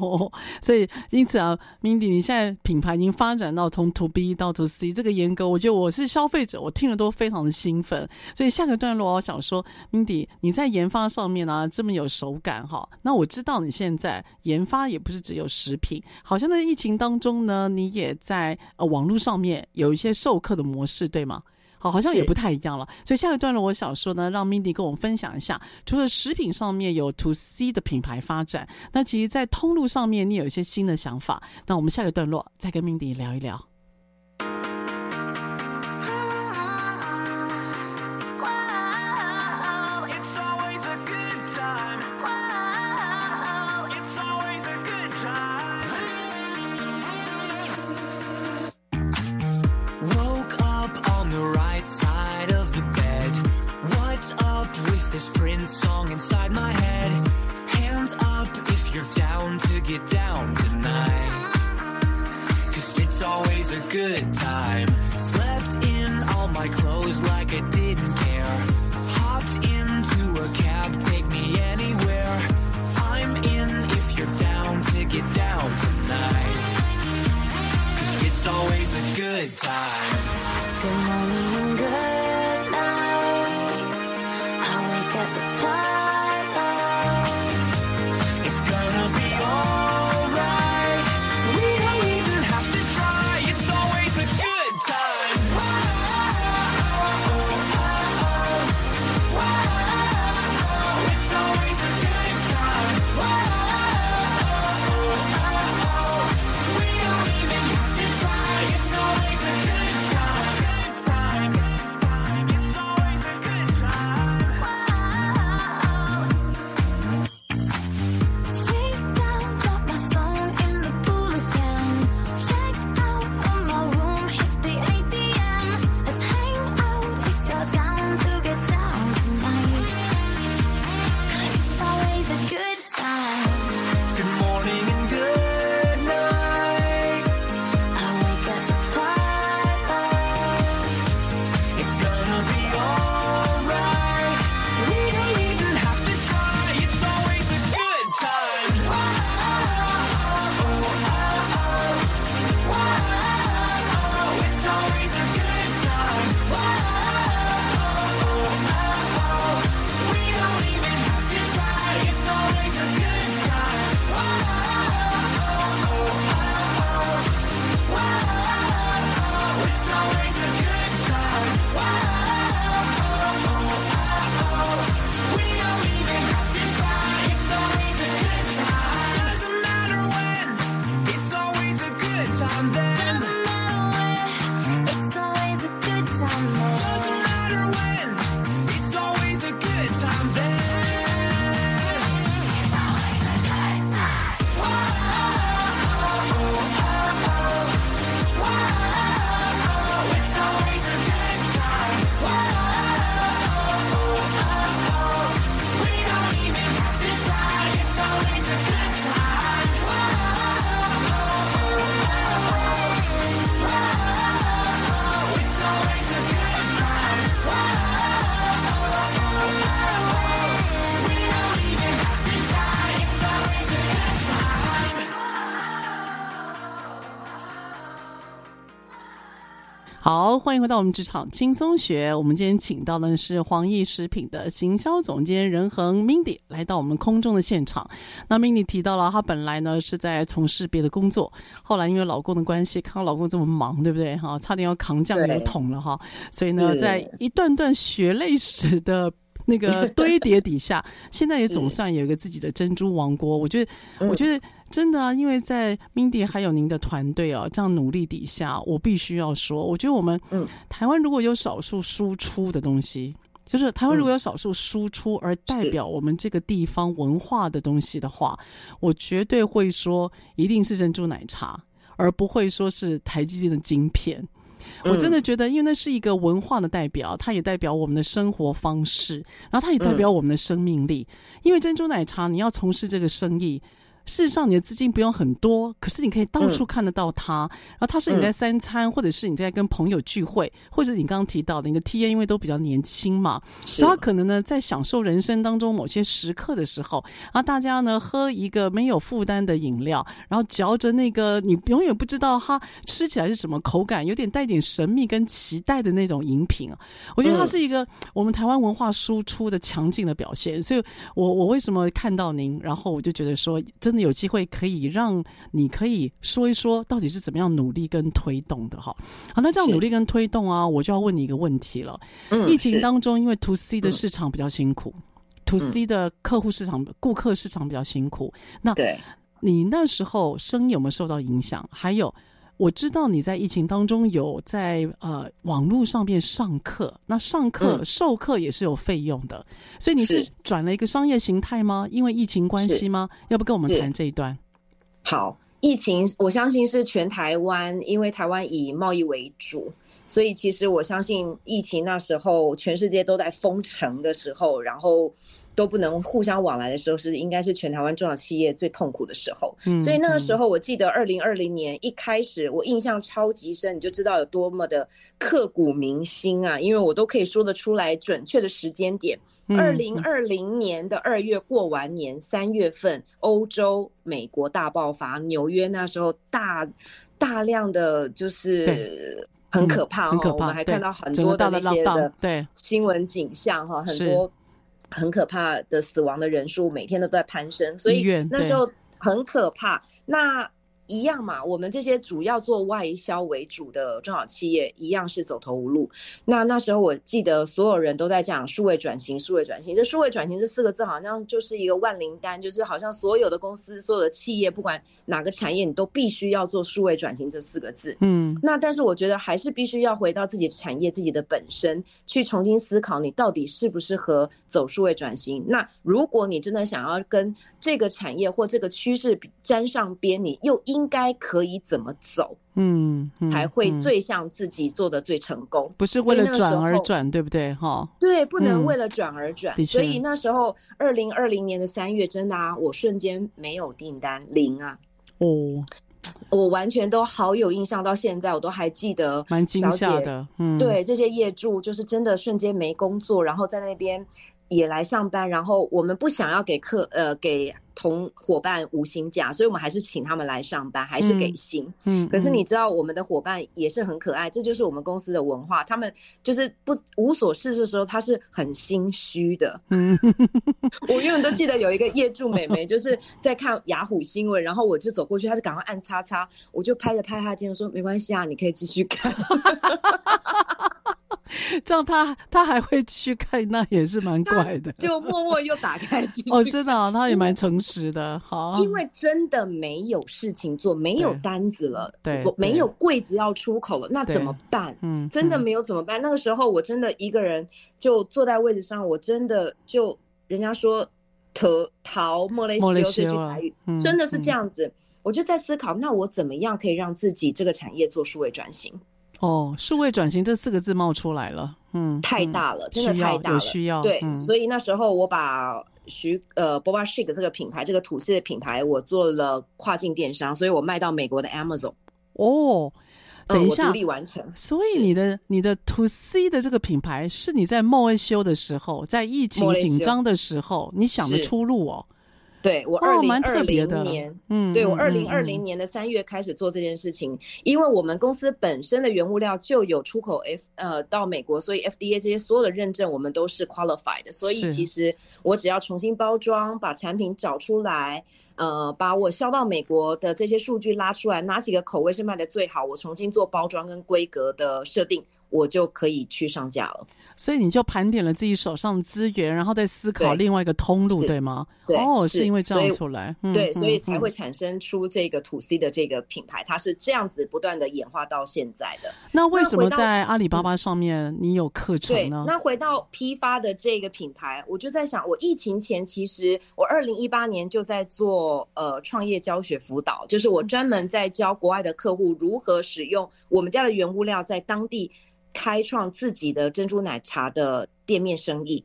[LAUGHS] 所以因此啊，Mindy，你现在品牌已经发展到从 To B 到 To C 这个严格，我觉得我是消费者，我听了都非常的兴奋。所以下个段落，我想说，Mindy，你在研发上面呢、啊、这么有手感哈。那我知道你现在研发也不是只有食品，好像在疫情当中呢，你也在呃网络上面有一些授课的模式，对吗？好，好像也不太一样了。所以下一段呢，我想说呢，让 Mindy 跟我们分享一下，除了食品上面有 To C 的品牌发展，那其实，在通路上面，你有一些新的想法。那我们下个段落再跟 Mindy 聊一聊。欢迎回到我们职场轻松学。我们今天请到的是黄义食品的行销总监任恒 Mindy 来到我们空中的现场。那 Mindy 提到了，她本来呢是在从事别的工作，后来因为老公的关系，看到老公这么忙，对不对？哈，差点要扛酱油桶了哈。所以呢，在一段段血泪史的那个堆叠底下，现在也总算有一个自己的珍珠王国。我觉得，我觉得。真的啊，因为在 Mindy 还有您的团队哦，这样努力底下，我必须要说，我觉得我们嗯，台湾如果有少数输出的东西，就是台湾如果有少数输出而代表我们这个地方文化的东西的话，我绝对会说一定是珍珠奶茶，而不会说是台积电的晶片。我真的觉得，因为那是一个文化的代表，它也代表我们的生活方式，然后它也代表我们的生命力。因为珍珠奶茶，你要从事这个生意。事实上，你的资金不用很多，可是你可以到处看得到它。嗯、然后它是你在三餐，嗯、或者是你在跟朋友聚会，或者你刚刚提到的你的 TA，因为都比较年轻嘛，所以他可能呢在享受人生当中某些时刻的时候，然后大家呢喝一个没有负担的饮料，然后嚼着那个你永远不知道它吃起来是什么口感，有点带点神秘跟期待的那种饮品。我觉得它是一个我们台湾文化输出的强劲的表现。所以我我为什么看到您，然后我就觉得说真的有机会可以让你可以说一说到底是怎么样努力跟推动的哈。好，那这样努力跟推动啊，我就要问你一个问题了。嗯，疫情当中，因为 To C 的市场比较辛苦，嗯，To C 的客户市场、顾客市场比较辛苦。那对，你那时候生意有没有受到影响？还有？我知道你在疫情当中有在呃网络上面上课，那上课授课也是有费用的，嗯，所以你是转了一个商业形态吗？因为疫情关系吗？要不跟我们谈这一段？好，疫情我相信是全台湾，因为台湾以贸易为主，所以其实我相信疫情那时候全世界都在封城的时候，然后。都不能互相往来的时候，是应该是全台湾中小企业最痛苦的时候。嗯，所以那个时候，我记得二零二零年一开始，我印象超级深，你就知道有多么的刻骨铭心啊！因为我都可以说得出来准确的时间点。二零二零年的二月过完年，三月份，欧洲、美国大爆发，纽约那时候大大量的就是很可怕，很可怕。我们还看到很多的那些的对新闻景象哈，很多。很可怕的死亡的人数，每天都在攀升，所以那时候很可怕。那。一样嘛，我们这些主要做外销为主的中小企业，一样是走投无路。那那时候我记得所有人都在讲数位转型，数位转型。这数位转型这四个字好像就是一个万灵丹，就是好像所有的公司、所有的企业，不管哪个产业，你都必须要做数位转型这四个字。嗯，那但是我觉得还是必须要回到自己的产业、自己的本身，去重新思考你到底适不适合走数位转型。那如果你真的想要跟这个产业或这个趋势沾上边，你又应应该可以怎么走？嗯，嗯，才会最像自己做的最成功，不是为了转而转，对不对？哈，对，不能为了转而转。嗯，所以那时候，二零二零年的三月，真的啊，我瞬间没有订单，零啊。哦，我完全都好有印象，到现在我都还记得，蛮惊吓的。嗯，对，这些业主就是真的瞬间没工作，然后在那边。也来上班，然后我们不想要给客呃给同伙伴无薪假，所以我们还是请他们来上班，还是给薪。嗯，可是你知道我们的伙伴也是很可爱，这就是我们公司的文化。他们就是不无所事事的时候，他是很心虚的。嗯，我永远都记得有一个业主美眉，就是 [LAUGHS] 在看雅虎新闻，然后我就走过去，他就赶快按叉叉，我就拍着拍他肩说没关系啊，你可以继续看。[LAUGHS] 这样他他还会继续看，那也是蛮怪的。就默默又打开哦，真的、啊，他也蛮诚实的。好，因为真的没有事情做，没有单子了，对，我没有柜子要出口了，那怎么办？嗯，真的没有怎么办？那个时候我真的一个人就坐在位置上，我真的就人家说逃逃莫雷西这句台语、嗯，真的是这样子、嗯。我就在思考，那我怎么样可以让自己这个产业做数位转型？哦，数位转型这四个字冒出来了，嗯，太大了，真的太大了，需要，对、嗯，所以那时候我把徐呃 Boba Shake 这个品牌，这个吐司的品牌，我做了跨境电商，所以我卖到美国的 Amazon。哦，等一下，嗯、独立完成。所以你的你的 To C 的这个品牌，是你在末修的时候，在疫情紧张的时候，你想的出路哦。对我二零二零年，嗯，对我二零二零年的三月开始做这件事情，嗯嗯嗯、因为我们公司本身的原物料就有出口 F 呃到美国，所以 FDA 这些所有的认证我们都是 qualified 的，所以其实我只要重新包装，把产品找出来，呃，把我销到美国的这些数据拉出来，哪几个口味是卖的最好，我重新做包装跟规格的设定，我就可以去上架了。所以你就盘点了自己手上的资源，然后再思考另外一个通路，对，对吗？对，哦，是因为这样出来，嗯、对，所以才会产生出这个 To C 的这个品牌，嗯、它是这样子不断的演化到现在的。那为什么在阿里巴巴上面你有课程呢？那回到批发的这个品牌，我就在想，我疫情前其实我二零一八年就在做呃创业教学辅导，就是我专门在教国外的客户如何使用我们家的原物料在当地。开创自己的珍珠奶茶的店面生意。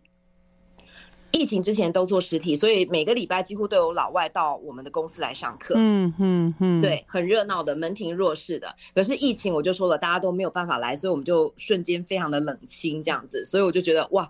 疫情之前都做实体，所以每个礼拜几乎都有老外到我们的公司来上课。嗯嗯嗯，对，很热闹的，门庭若市的。可是疫情我就说了，大家都没有办法来，所以我们就瞬间非常的冷清这样子。所以我就觉得哇，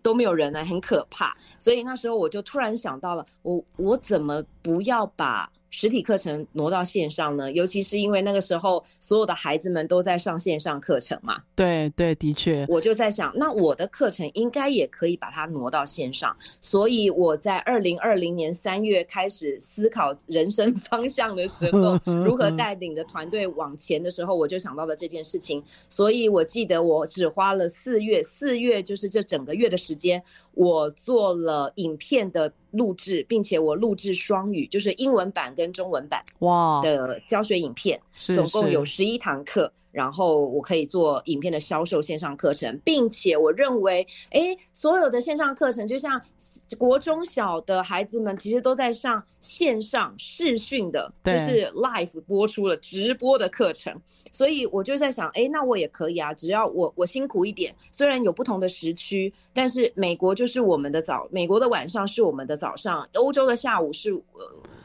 都没有人来，很可怕。所以那时候我就突然想到了，我我怎么不要把实体课程挪到线上呢？尤其是因为那个时候所有的孩子们都在上线上课程嘛。对对，的确。我就在想，那我的课程应该也可以把它挪到线上。所以我在二零二零年三月开始思考人生 [LAUGHS] 方向的时候，[LAUGHS] 如何带领着团队往前的时候，我就想到了这件事情。所以我记得我只花了四月，四月就是这整个月的时间，我做了影片的。录制，并且我录制双语，就是英文版跟中文版哇的教学影片，总共有十一堂课。然后我可以做影片的销售线上课程，并且我认为，哎，所有的线上课程就像国中小的孩子们，其实都在上线上视讯的，就是 live 播出了直播的课程。所以我就在想，哎，那我也可以啊，只要我我辛苦一点，虽然有不同的时区，但是美国就是我们的早，美国的晚上是我们的早上，欧洲的下午是。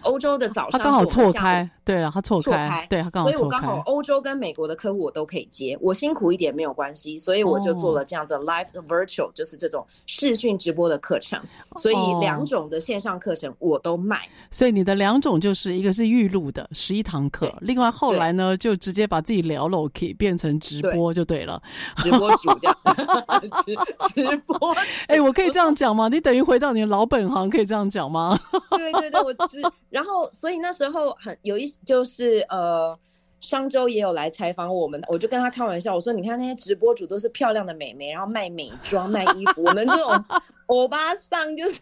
欧洲的早上，他刚好错开，对了，他错开，对他刚好错开，所以我刚好欧洲跟美国的客户我都可以接，我辛苦一点没有关系，所以我就做了这样子 live 的 virtual，就是这种视讯直播的课程，所以两种的线上课程我都卖。所以你的两种就是一个是预录的十一堂课，另外后来呢就直接把自己聊了可以变成直播就对了，直播主这样，[LAUGHS] 直直播，哎，我可以这样讲吗？你等于回到你的老本行，可以这样讲吗？[LAUGHS] 对对对，我只。然后，所以那时候很有一就是呃，商周也有来采访我们，我就跟他开玩笑，我说：“你看那些直播主都是漂亮的美眉，然后卖美妆、卖衣服，我们这种 [LAUGHS] 欧巴桑就是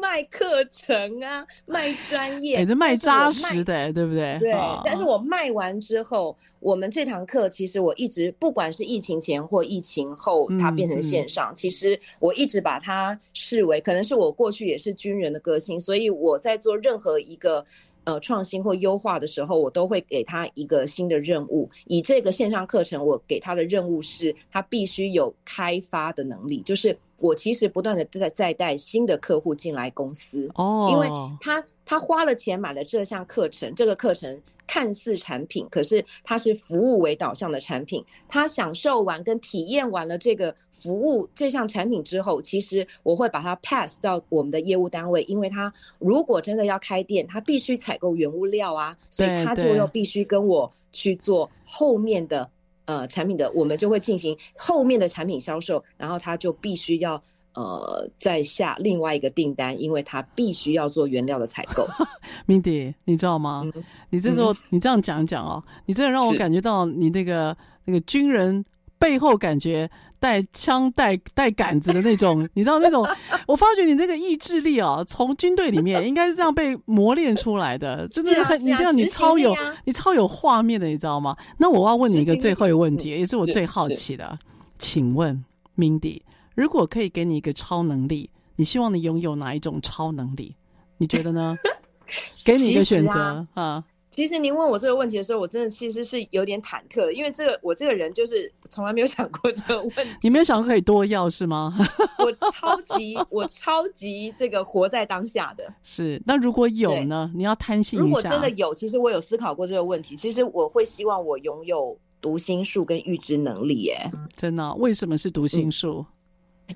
卖课程啊，卖专业，也是卖扎实的，对不对？对。但是我卖完之后，我们这堂课其实我一直不管是疫情前或疫情后，它变成线上，嗯嗯、其实我一直把它视为，可能是我过去也是军人的个性，所以我在做任何一个。呃，创新或优化的时候，我都会给他一个新的任务。以这个线上课程，我给他的任务是，他必须有开发的能力，就是我其实不断的在在带新的客户进来公司哦，因为他他花了钱买了这项课程，这个课程。看似产品，可是它是服务为导向的产品。他享受完跟体验完了这个服务这项产品之后，其实我会把它 pass 到我们的业务单位，因为他如果真的要开店，他必须采购原物料啊，所以他就要必须跟我去做后面的呃产品的，我们就会进行后面的产品销售，然后他就必须要。呃，再下另外一个订单，因为他必须要做原料的采购。[LAUGHS] Mindy，你知道吗？嗯、你这时候、嗯、你这样讲讲哦，你真的让我感觉到你那个那个军人背后感觉带枪带带杆子的那种，[LAUGHS] 你知道那种？我发觉你那个意志力哦，从军队里面应该是这样被磨练出来的，真的是很，你这样你超有你超有画面的，你知道吗？那我要问你一个最后一个问题，也是我最好奇的，请问 Mindy。如果可以给你一个超能力，你希望你拥有哪一种超能力？你觉得呢？[LAUGHS] 给你一个选择啊，啊！其实您问我这个问题的时候，我真的其实是有点忐忑的，因为这个我这个人就是从来没有想过这个问题。你没有想过可以多要是吗？[LAUGHS] 我超级我超级这个活在当下的。是，那如果有呢？你要贪心一下。如果真的有，其实我有思考过这个问题。其实我会希望我拥有读心术跟预知能力。耶，真的？为什么是读心术？嗯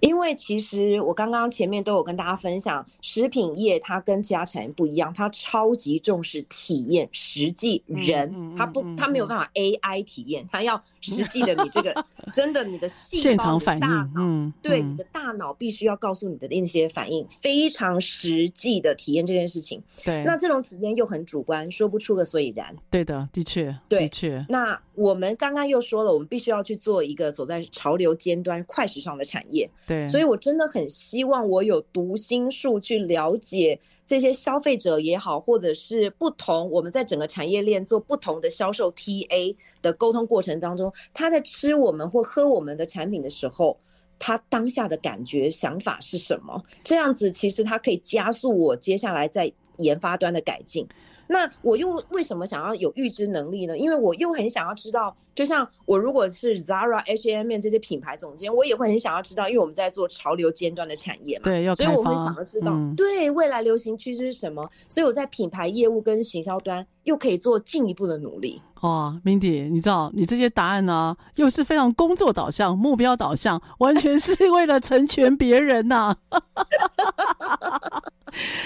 因为其实我刚刚前面都有跟大家分享，食品业它跟其他产业不一样，它超级重视体验，实际人，它不，它没有办法 AI 体验，它要实际的你这个 [LAUGHS] 真的你的细胞现场反应，嗯，对，你的大脑必须要告诉你的那些反应，非常实际的体验这件事情。对，那这种体验又很主观，说不出个所以然。对的，的确，的确。那我们刚刚又说了，我们必须要去做一个走在潮流尖端、快时尚的产业。对，所以我真的很希望我有读心术去了解这些消费者也好，或者是不同我们在整个产业链做不同的销售 TA 的沟通过程当中，他在吃我们或喝我们的产品的时候，他当下的感觉想法是什么？这样子其实它可以加速我接下来在研发端的改进。那我又为什么想要有预知能力呢？因为我又很想要知道，就像我如果是 Zara、H&M 这些品牌总监，我也会很想要知道，因为我们在做潮流尖端的产业嘛，对，要所以我很想要知道，嗯、对未来流行趋势是什么。所以我在品牌业务跟行销端又可以做进一步的努力。哦，Mindy，你知道你这些答案呢、啊，又是非常工作导向、目标导向，完全是 [LAUGHS] 为了成全别人呐、啊。[LAUGHS]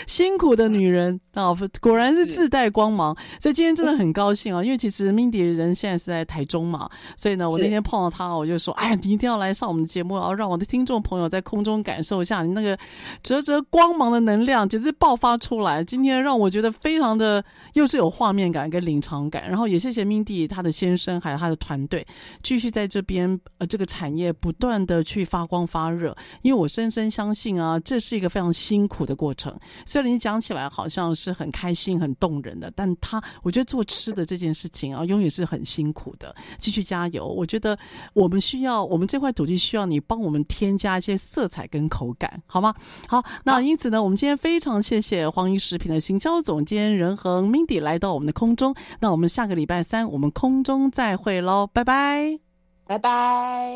辛苦的女人啊，果然是自带光芒。所以今天真的很高兴啊，因为其实 Mindy 人现在是在台中嘛，所以呢，我那天碰到他，我就说：“哎呀，你一定要来上我们的节目，然后让我的听众朋友在空中感受一下你那个折折光芒的能量，简直爆发出来。”今天让我觉得非常的又是有画面感跟临场感。然后也谢谢 Mindy 她的先生还有他的团队，继续在这边呃这个产业不断的去发光发热。因为我深深相信啊，这是一个非常辛苦的过程。虽然你讲起来好像是很开心、很动人的，但他我觉得做吃的这件事情啊，永远是很辛苦的。继续加油！我觉得我们需要，我们这块土地需要你帮我们添加一些色彩跟口感，好吗？好，那因此呢，我们今天非常谢谢黄鱼食品的行销总监任恒 Mindy 来到我们的空中。那我们下个礼拜三我们空中再会喽，拜拜，拜拜。